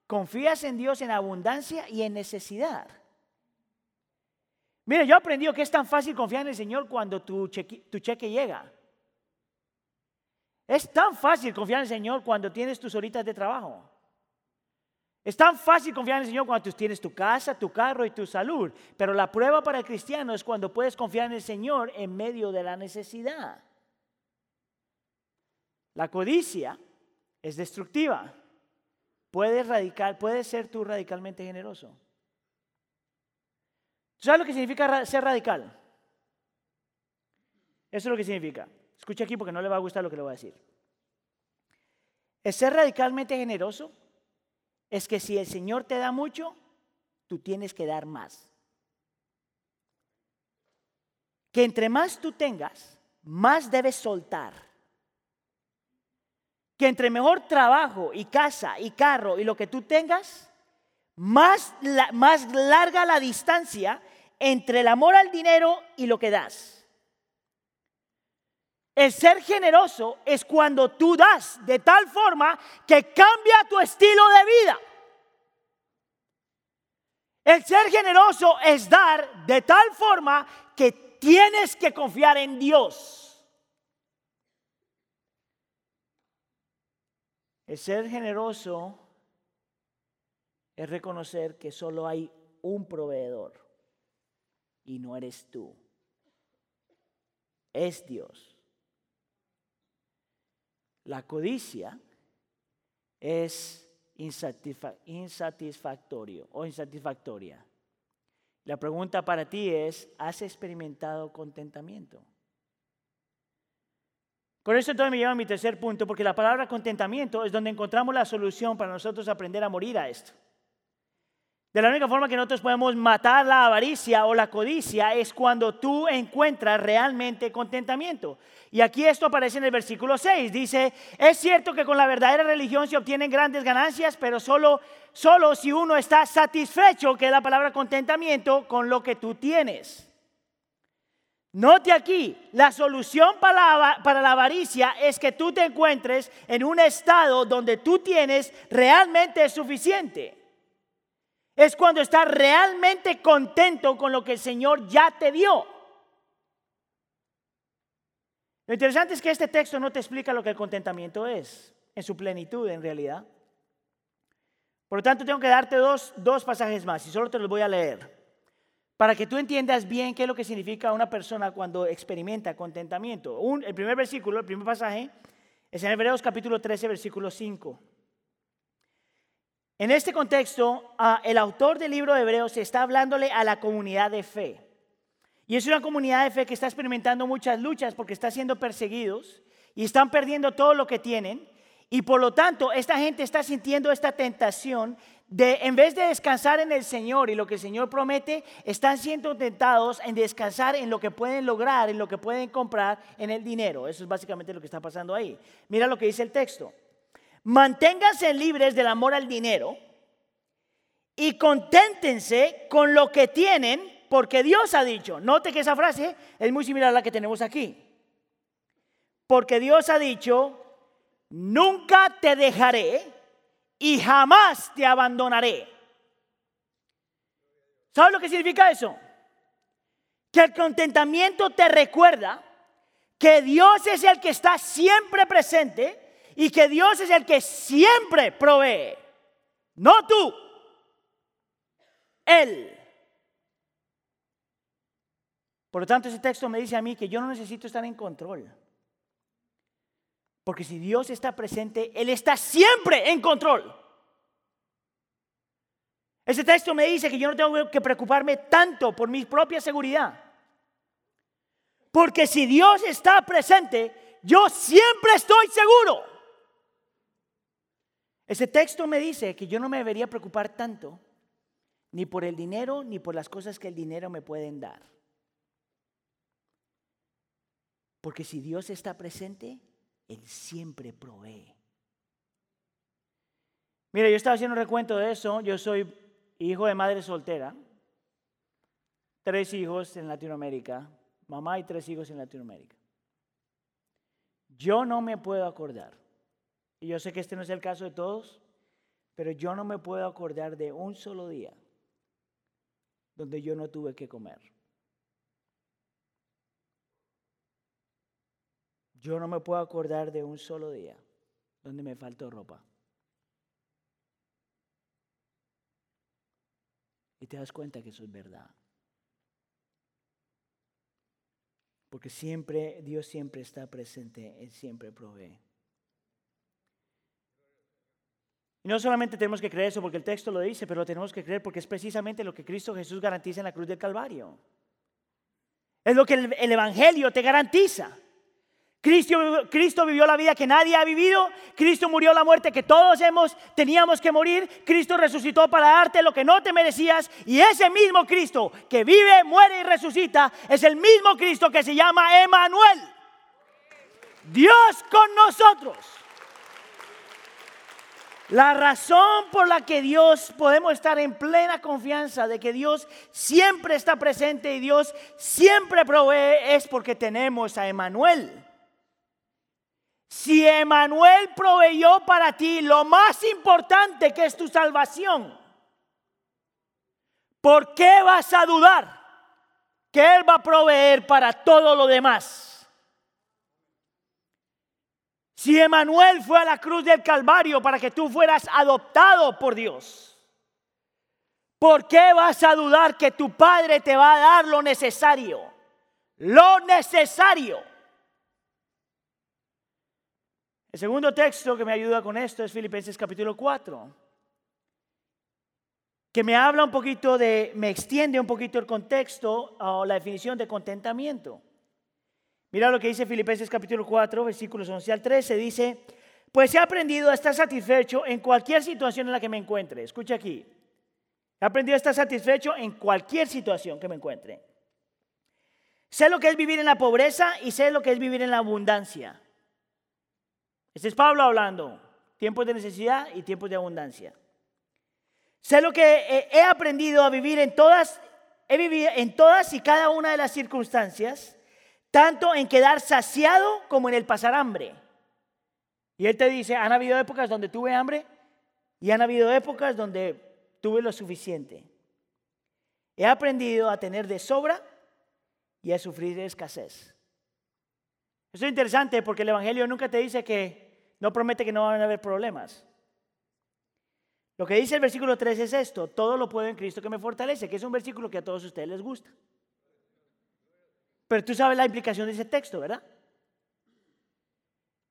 confías en Dios en abundancia y en necesidad. Mira, yo he aprendido que es tan fácil confiar en el Señor cuando tu cheque, llega. Es tan fácil confiar en el Señor cuando tienes tus horitas de trabajo. Es tan fácil confiar en el Señor cuando tienes tu casa, tu carro y tu salud. Pero la prueba para el cristiano es cuando puedes confiar en el Señor en medio de la necesidad. La codicia es destructiva. Puedes, radical, puedes ser tú radicalmente generoso. ¿Sabes lo que significa ser radical? Eso es lo que significa. Escucha aquí porque no le va a gustar lo que le voy a decir. El ser radicalmente generoso es que si el Señor te da mucho, tú tienes que dar más. Que entre más tú tengas, más debes soltar. Que entre mejor trabajo y casa y carro y lo que tú tengas, más, más larga la distancia entre el amor al dinero y lo que das. El ser generoso es cuando tú das de tal forma que cambia tu estilo de vida. El ser generoso es dar de tal forma que tienes que confiar en Dios. El ser generoso es reconocer que solo hay un proveedor y no eres tú. Es Dios. La codicia es insatisfactorio o insatisfactoria. La pregunta para ti es, ¿has experimentado contentamiento? Con eso entonces me lleva a mi tercer punto, porque la palabra contentamiento es donde encontramos la solución para nosotros aprender a morir a esto. De la única forma que nosotros podemos matar la avaricia o la codicia es cuando tú encuentras realmente contentamiento. Y aquí esto aparece en el versículo 6. Dice, es cierto que con la verdadera religión se obtienen grandes ganancias, pero solo, solo si uno está satisfecho, que es la palabra contentamiento, con lo que tú tienes. Note aquí, la solución para la, para la avaricia es que tú te encuentres en un estado donde tú tienes realmente suficiente es cuando estás realmente contento con lo que el Señor ya te dio. Lo interesante es que este texto no te explica lo que el contentamiento es, en su plenitud en realidad. Por lo tanto, tengo que darte dos, pasajes más y solo te los voy a leer. Para que tú entiendas bien qué es lo que significa una persona cuando experimenta contentamiento. el primer versículo, el primer pasaje, es en Hebreos capítulo 13, versículo 5. En este contexto, ah, el autor del libro de Hebreos está hablándole a la comunidad de fe. Y es una comunidad de fe que está experimentando muchas luchas porque está siendo perseguidos y están perdiendo todo lo que tienen. Y por lo tanto, esta gente está sintiendo esta tentación de, en vez de descansar en el Señor y lo que el Señor promete, están siendo tentados en descansar en lo que pueden lograr, en lo que pueden comprar, en el dinero. Eso es básicamente lo que está pasando ahí. Mira lo que dice el texto. Manténganse libres del amor al dinero y conténtense con lo que tienen, porque Dios ha dicho, note que esa frase es muy similar a la que tenemos aquí, porque Dios ha dicho, nunca te dejaré y jamás te abandonaré. ¿Sabes lo que significa eso? Que el contentamiento te recuerda que Dios es el que está siempre presente y que Dios es el que siempre provee, no tú, Él. Por lo tanto, ese texto me dice a mí que yo no necesito estar en control. Porque si Dios está presente, Él está siempre en control. Ese texto me dice que yo no tengo que preocuparme tanto por mi propia seguridad. Porque si Dios está presente, yo siempre estoy seguro. Ese texto me dice que yo no me debería preocupar tanto ni por el dinero ni por las cosas que el dinero me pueden dar. Porque si Dios está presente, Él siempre provee. Mira, yo estaba haciendo un recuento de eso. Yo soy hijo de madre soltera, tres hijos en Latinoamérica, mamá y tres hijos en Latinoamérica. Yo no me puedo acordar y yo sé que este no es el caso de todos, Pero yo no me puedo acordar de un solo día donde yo no tuve que comer. Yo no me puedo acordar de un solo día donde me faltó ropa. Y te das cuenta que eso es verdad. Porque siempre, Dios siempre está presente, Él siempre provee. Y no solamente tenemos que creer eso porque el texto lo dice, pero lo tenemos que creer porque es precisamente lo que Cristo Jesús garantiza en la cruz del Calvario. Es lo que el, el Evangelio te garantiza. Cristo, Cristo, vivió la vida que nadie ha vivido. Cristo murió la muerte que todos hemos, teníamos que morir. Cristo resucitó para darte lo que no te merecías. Y ese mismo Cristo que vive, muere y resucita es el mismo Cristo que se llama Emanuel. Dios con nosotros. La razón por la que Dios podemos estar en plena confianza de que Dios siempre está presente y Dios siempre provee es porque tenemos a Emanuel. Si Emanuel proveyó para ti lo más importante que es tu salvación, ¿por qué vas a dudar que Él va a proveer para todo lo demás? Si Emanuel fue a la cruz del Calvario para que tú fueras adoptado por Dios, ¿por qué vas a dudar que tu Padre te va a dar lo necesario? Lo necesario el segundo texto que me ayuda con esto es Filipenses capítulo 4, que me habla un poquito de, me extiende un poquito el contexto o la definición de contentamiento. Mira lo que dice Filipenses capítulo 4, versículos 11 al 13, dice, pues he aprendido a estar satisfecho en cualquier situación en la que me encuentre. Escucha aquí, he aprendido a estar satisfecho en cualquier situación que me encuentre. Sé lo que es vivir en la pobreza y sé lo que es vivir en la abundancia. Este es Pablo hablando, tiempos de necesidad y tiempos de abundancia. Sé lo que he aprendido a vivir en todas, he vivido en todas y cada una de las circunstancias, tanto en quedar saciado como en el pasar hambre. Y él te dice, han habido épocas donde tuve hambre y han habido épocas donde tuve lo suficiente. He aprendido a tener de sobra y a sufrir de escasez. Eso es interesante porque el Evangelio nunca te dice que no promete que no van a haber problemas. Lo que dice el versículo 3 es esto, todo lo puedo en Cristo que me fortalece, que es un versículo que a todos ustedes les gusta. Pero tú sabes la implicación de ese texto, ¿verdad?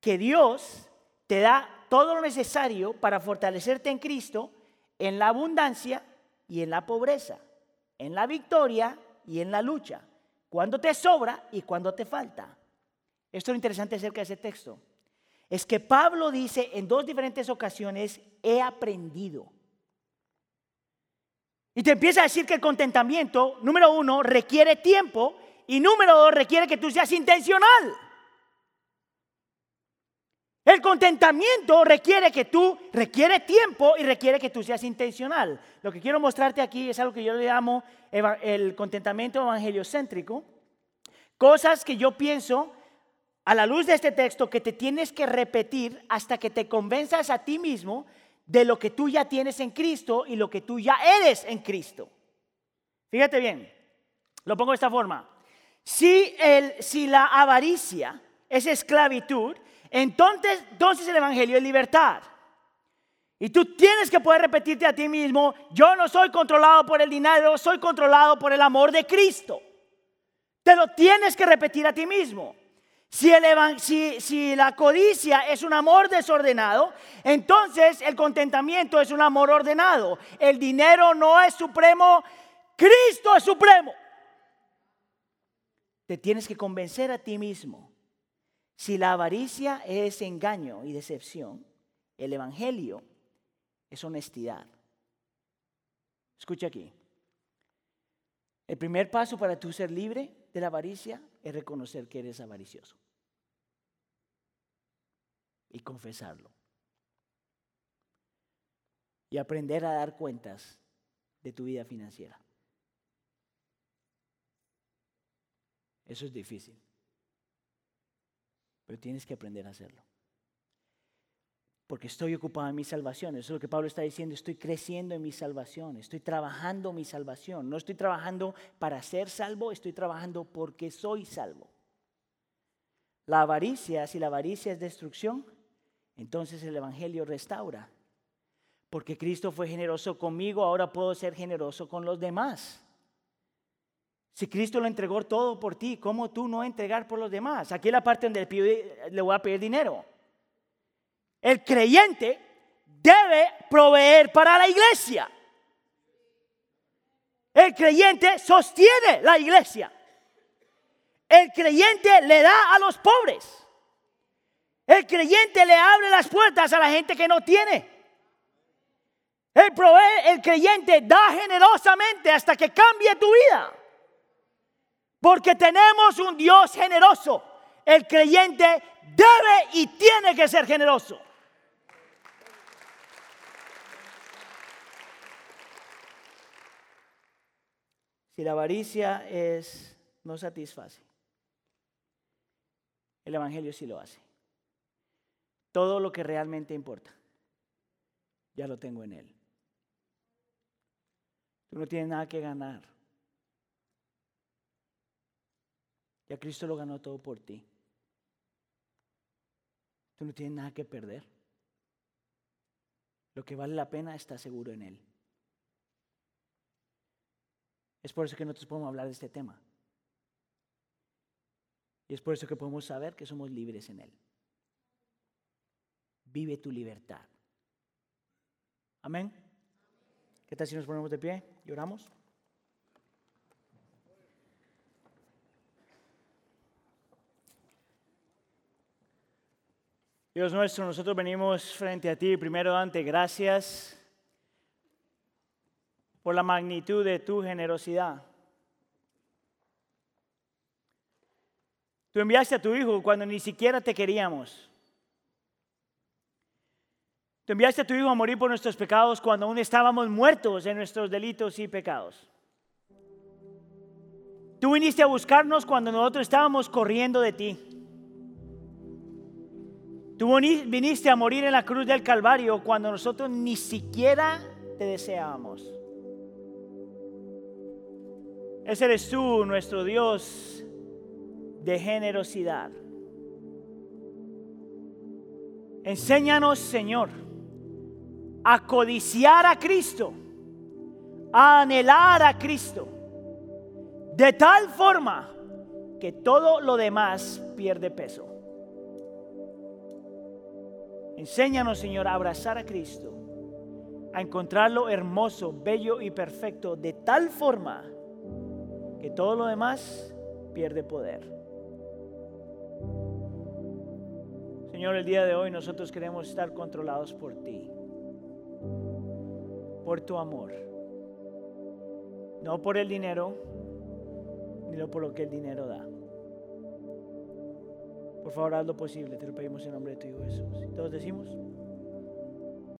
Que Dios te da todo lo necesario para fortalecerte en Cristo en la abundancia y en la pobreza, en la victoria y en la lucha, cuando te sobra y cuando te falta. Esto es lo interesante acerca de ese texto es que Pablo dice en dos diferentes ocasiones, he aprendido. Y te empieza a decir que el contentamiento, número uno, requiere tiempo y número dos, requiere que tú seas intencional. El contentamiento requiere que tú, requiere tiempo y requiere que tú seas intencional. Lo que quiero mostrarte aquí es algo que yo le llamo el contentamiento evangeliocéntrico. Cosas que yo pienso a la luz de este texto que te tienes que repetir hasta que te convenzas a ti mismo de lo que tú ya tienes en Cristo y lo que tú ya eres en Cristo. Fíjate bien, lo pongo de esta forma. Si, el, si la avaricia es esclavitud, entonces, entonces el Evangelio es libertad. Y tú tienes que poder repetirte a ti mismo, yo no soy controlado por el dinero, soy controlado por el amor de Cristo. Te lo tienes que repetir a ti mismo. Si, la codicia es un amor desordenado, entonces el contentamiento es un amor ordenado. El dinero no es supremo, Cristo es supremo. Te tienes que convencer a ti mismo. Si la avaricia es engaño y decepción, el Evangelio es honestidad. Escucha aquí. El primer paso para tú ser libre de la avaricia es reconocer que eres avaricioso y confesarlo. Y aprender a dar cuentas de tu vida financiera. Eso es difícil, pero tienes que aprender a hacerlo. porque estoy ocupado en mi salvación. Eso es lo que Pablo está diciendo, estoy creciendo en mi salvación, estoy trabajando mi salvación. No estoy trabajando para ser salvo, estoy trabajando porque soy salvo. La avaricia, si la avaricia es destrucción, entonces el Evangelio restaura. Porque Cristo fue generoso conmigo, ahora puedo ser generoso con los demás. Si Cristo lo entregó todo por ti, ¿cómo tú no entregar por los demás? Aquí es la parte donde le, le voy a pedir dinero. El creyente debe proveer para la iglesia. El creyente sostiene la iglesia. El creyente le da a los pobres. El creyente le abre las puertas a la gente que no tiene. El, el creyente da generosamente hasta que cambie tu vida. Porque tenemos un Dios generoso. El creyente debe y tiene que ser generoso. Si la avaricia es no satisface, el Evangelio sí lo hace. Todo lo que realmente importa, ya lo tengo en Él. Tú no tienes nada que ganar. Ya Cristo lo ganó todo por ti. Tú no tienes nada que perder. Lo que vale la pena está seguro en Él. Es por eso que nosotros podemos hablar de este tema. Y es por eso que podemos saber que somos libres en Él. Vive tu libertad. Amén. ¿Qué tal si nos ponemos de pie y oramos? Dios nuestro, nosotros venimos frente a ti, primero dante gracias por la magnitud de tu generosidad. Tú enviaste a tu Hijo cuando ni siquiera te queríamos. Tú enviaste a tu Hijo a morir por nuestros pecados cuando aún estábamos muertos en nuestros delitos y pecados. Tú viniste a buscarnos cuando nosotros estábamos corriendo de ti. Tú viniste a morir en la cruz del Calvario cuando nosotros ni siquiera te deseábamos. Ese eres tú, nuestro Dios de generosidad. Enséñanos, Señor, a codiciar a Cristo, a anhelar a Cristo, de tal forma que todo lo demás pierde peso. Enséñanos, Señor, a abrazar a Cristo, a encontrarlo hermoso, bello y perfecto, de tal forma que todo lo demás pierde poder. Señor, el día de hoy nosotros queremos estar controlados por ti, por tu amor, no por el dinero, ni por lo que el dinero da. Por favor, haz lo posible, te lo pedimos en nombre de tu Hijo Jesús. Todos decimos.